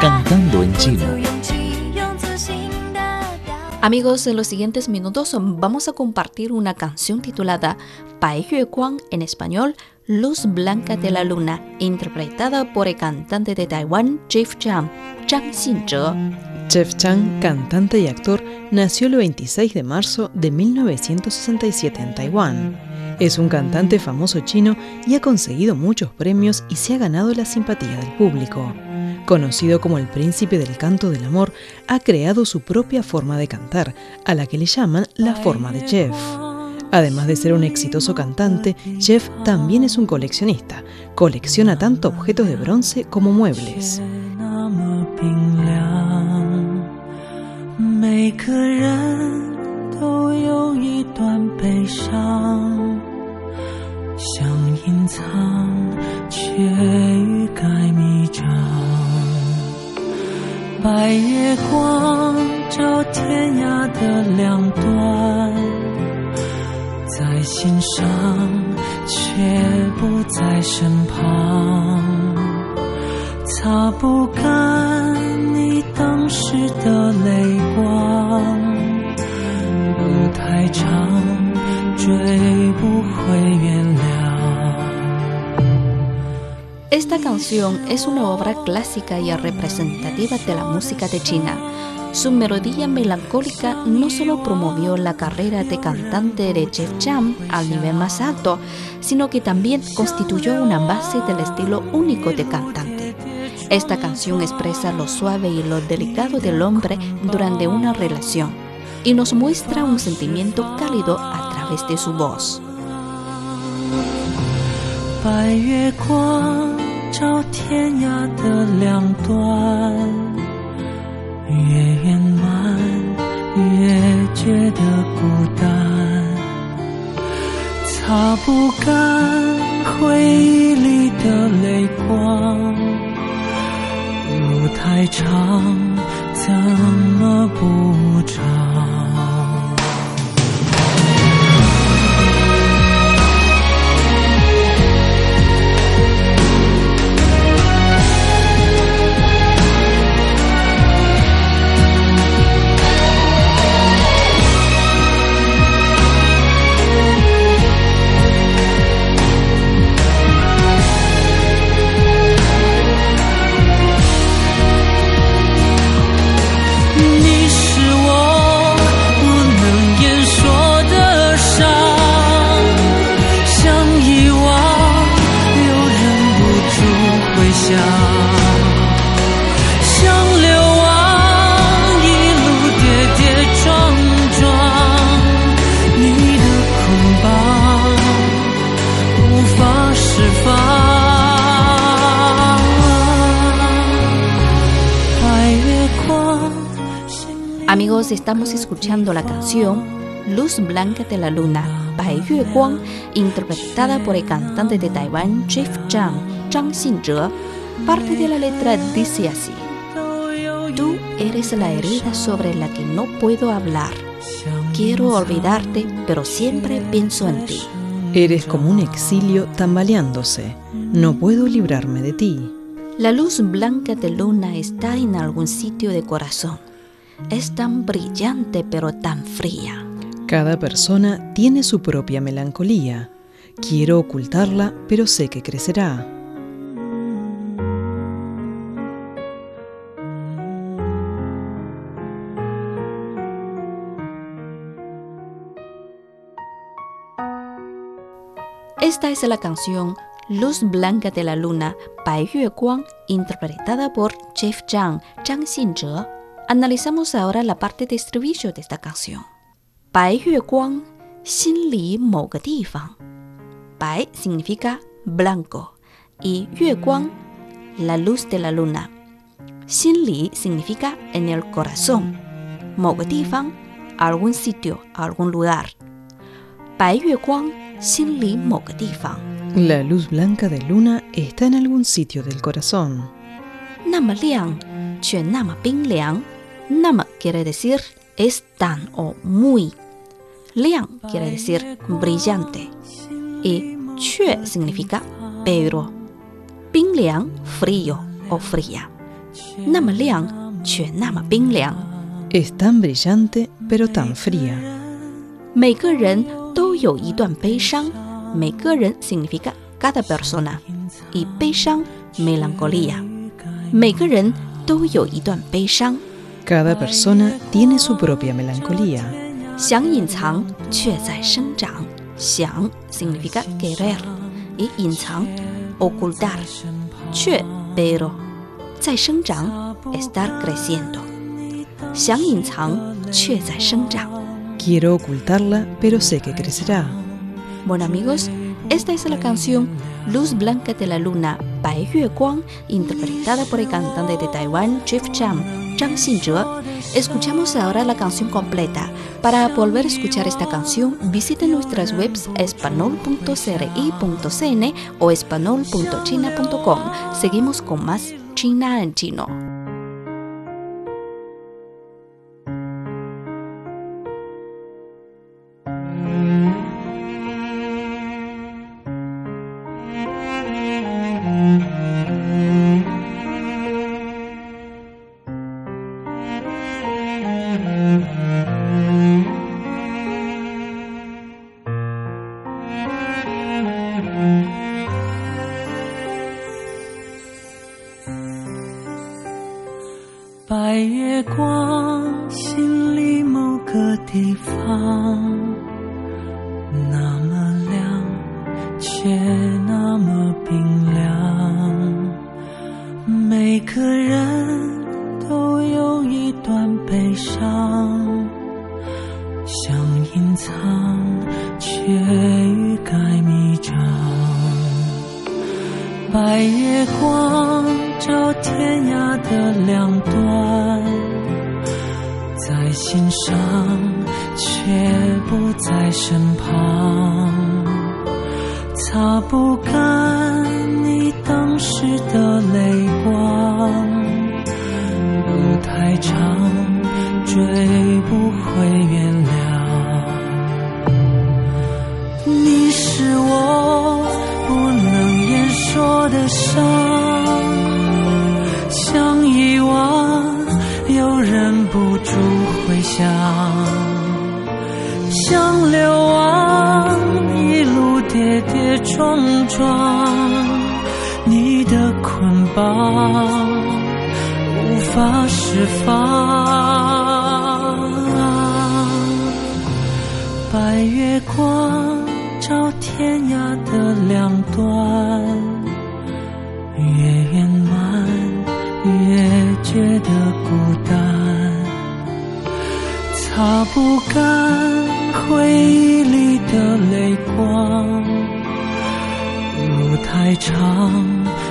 Cantando en chino. Amigos, en los siguientes minutos vamos a compartir una canción titulada Bai Yue Guang en español, Luz Blanca de la Luna, interpretada por el cantante de Taiwán Jeff Chang, Zhang Xinzhe. Jeff Chang, cantante y actor, nació el 26 de marzo de 1967 en Taiwán. Es un cantante famoso chino y ha conseguido muchos premios y se ha ganado la simpatía del público. Conocido como el príncipe del canto del amor, ha creado su propia forma de cantar, a la que le llaman la forma de Jeff. Además de ser un exitoso cantante, Jeff también es un coleccionista. Colecciona tanto objetos de bronce como muebles. 想隐藏，却欲盖弥彰。白月光照天涯的两端，在心上，却不在身旁。擦不干你当时的泪光，路太长，追不回原谅。Esta canción es una obra clásica y representativa de la música de China. Su melodía melancólica no solo promovió la carrera de cantante de Jeff Chang al nivel más alto, sino que también constituyó una base del estilo único de cantante. Esta canción expresa lo suave y lo delicado del hombre durante una relación y nos muestra un sentimiento cálido a través de su voz. 白月光 照天涯的两端，越圆满越觉得孤单，擦不干回忆里的泪光，路太长，怎么不长？？Amigos, estamos escuchando la canción Luz Blanca de la Luna, Bai Yue Guang, interpretada por el cantante de Taiwán Jeff Zhang, Zhang Xinzhe. Parte de la letra dice así: Tú eres la herida sobre la que no puedo hablar. Quiero olvidarte, pero siempre pienso en ti. Eres como un exilio tambaleándose. No puedo librarme de ti. La luz blanca de luna está en algún sitio de corazón es tan brillante pero tan fría. Cada persona tiene su propia melancolía. Quiero ocultarla, pero sé que crecerá. Esta es la canción Luz Blanca de la Luna, Bai Yue Guang, interpretada por Jeff Zhang, Zhang Xinzhe Analizamos ahora la parte de estribillo de esta canción. Bai Yue Guang, Xin Li Mo Ge Fang. Bai significa blanco y Yue Guang, la luz de la luna. Xin Li significa en el corazón. Mo Ge Fang, algún sitio, algún lugar. Bai Yue Guang, Xin Li Mo Ge Fang. La luz blanca de luna está en algún sitio del corazón. 那么亮，却那么冰凉。 Nama quiere decir es tan o muy. Liang quiere decir brillante. Y chue significa pero 冰凉 frío o fría，那么亮却那么冰凉。 Es tan brillante, pero tan fría. 每个人都有一段悲伤，每个人 significa cada persona y 悲伤 melancolía，每个人都有一段悲伤， cada persona tiene su propia melancolía. Xiang significa querer y yincang, ocultar. Chue, pero, zai shengzhang, estar creciendo. Xiang yincang, chue zai shengzhang. Quiero ocultarla, pero sé que crecerá. Bueno amigos, esta es la canción Luz Blanca de la Luna, Bai Yue Guang, interpretada por el cantante de Taiwán, Jeff Cham, Zhang Xinzhe. Escuchamos ahora la canción completa. Para volver a escuchar esta canción, visiten nuestras webs espanol.cri.cn o espanol.china.com. Seguimos con más China en chino. 白月光，心里某个地方，那么亮，却那么冰凉。每个人都有一段悲伤，想隐藏，却白月光照天涯的两端，在心上却不在身旁，擦不干你当时的泪光，路太长，追不回原谅。你是我的伤，想遗忘又忍不住回想，想流亡一路跌跌撞撞，你的捆绑无法释放。白月光照天涯的两端，觉得孤单，擦不干回忆里的泪光，路太长，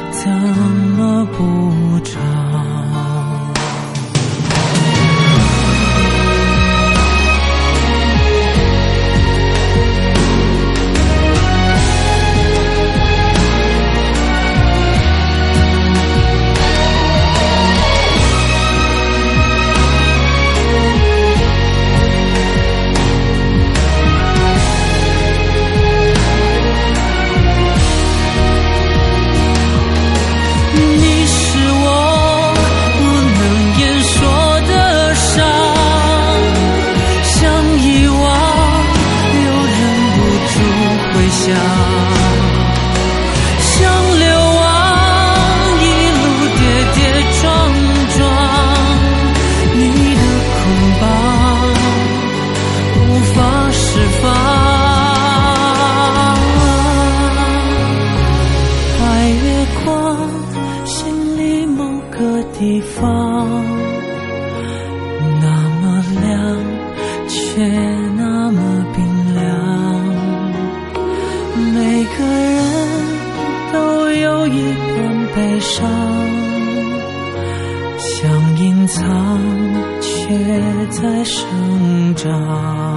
怎么补偿？却那么冰凉。每个人都有一段悲伤，想隐藏，却在生长。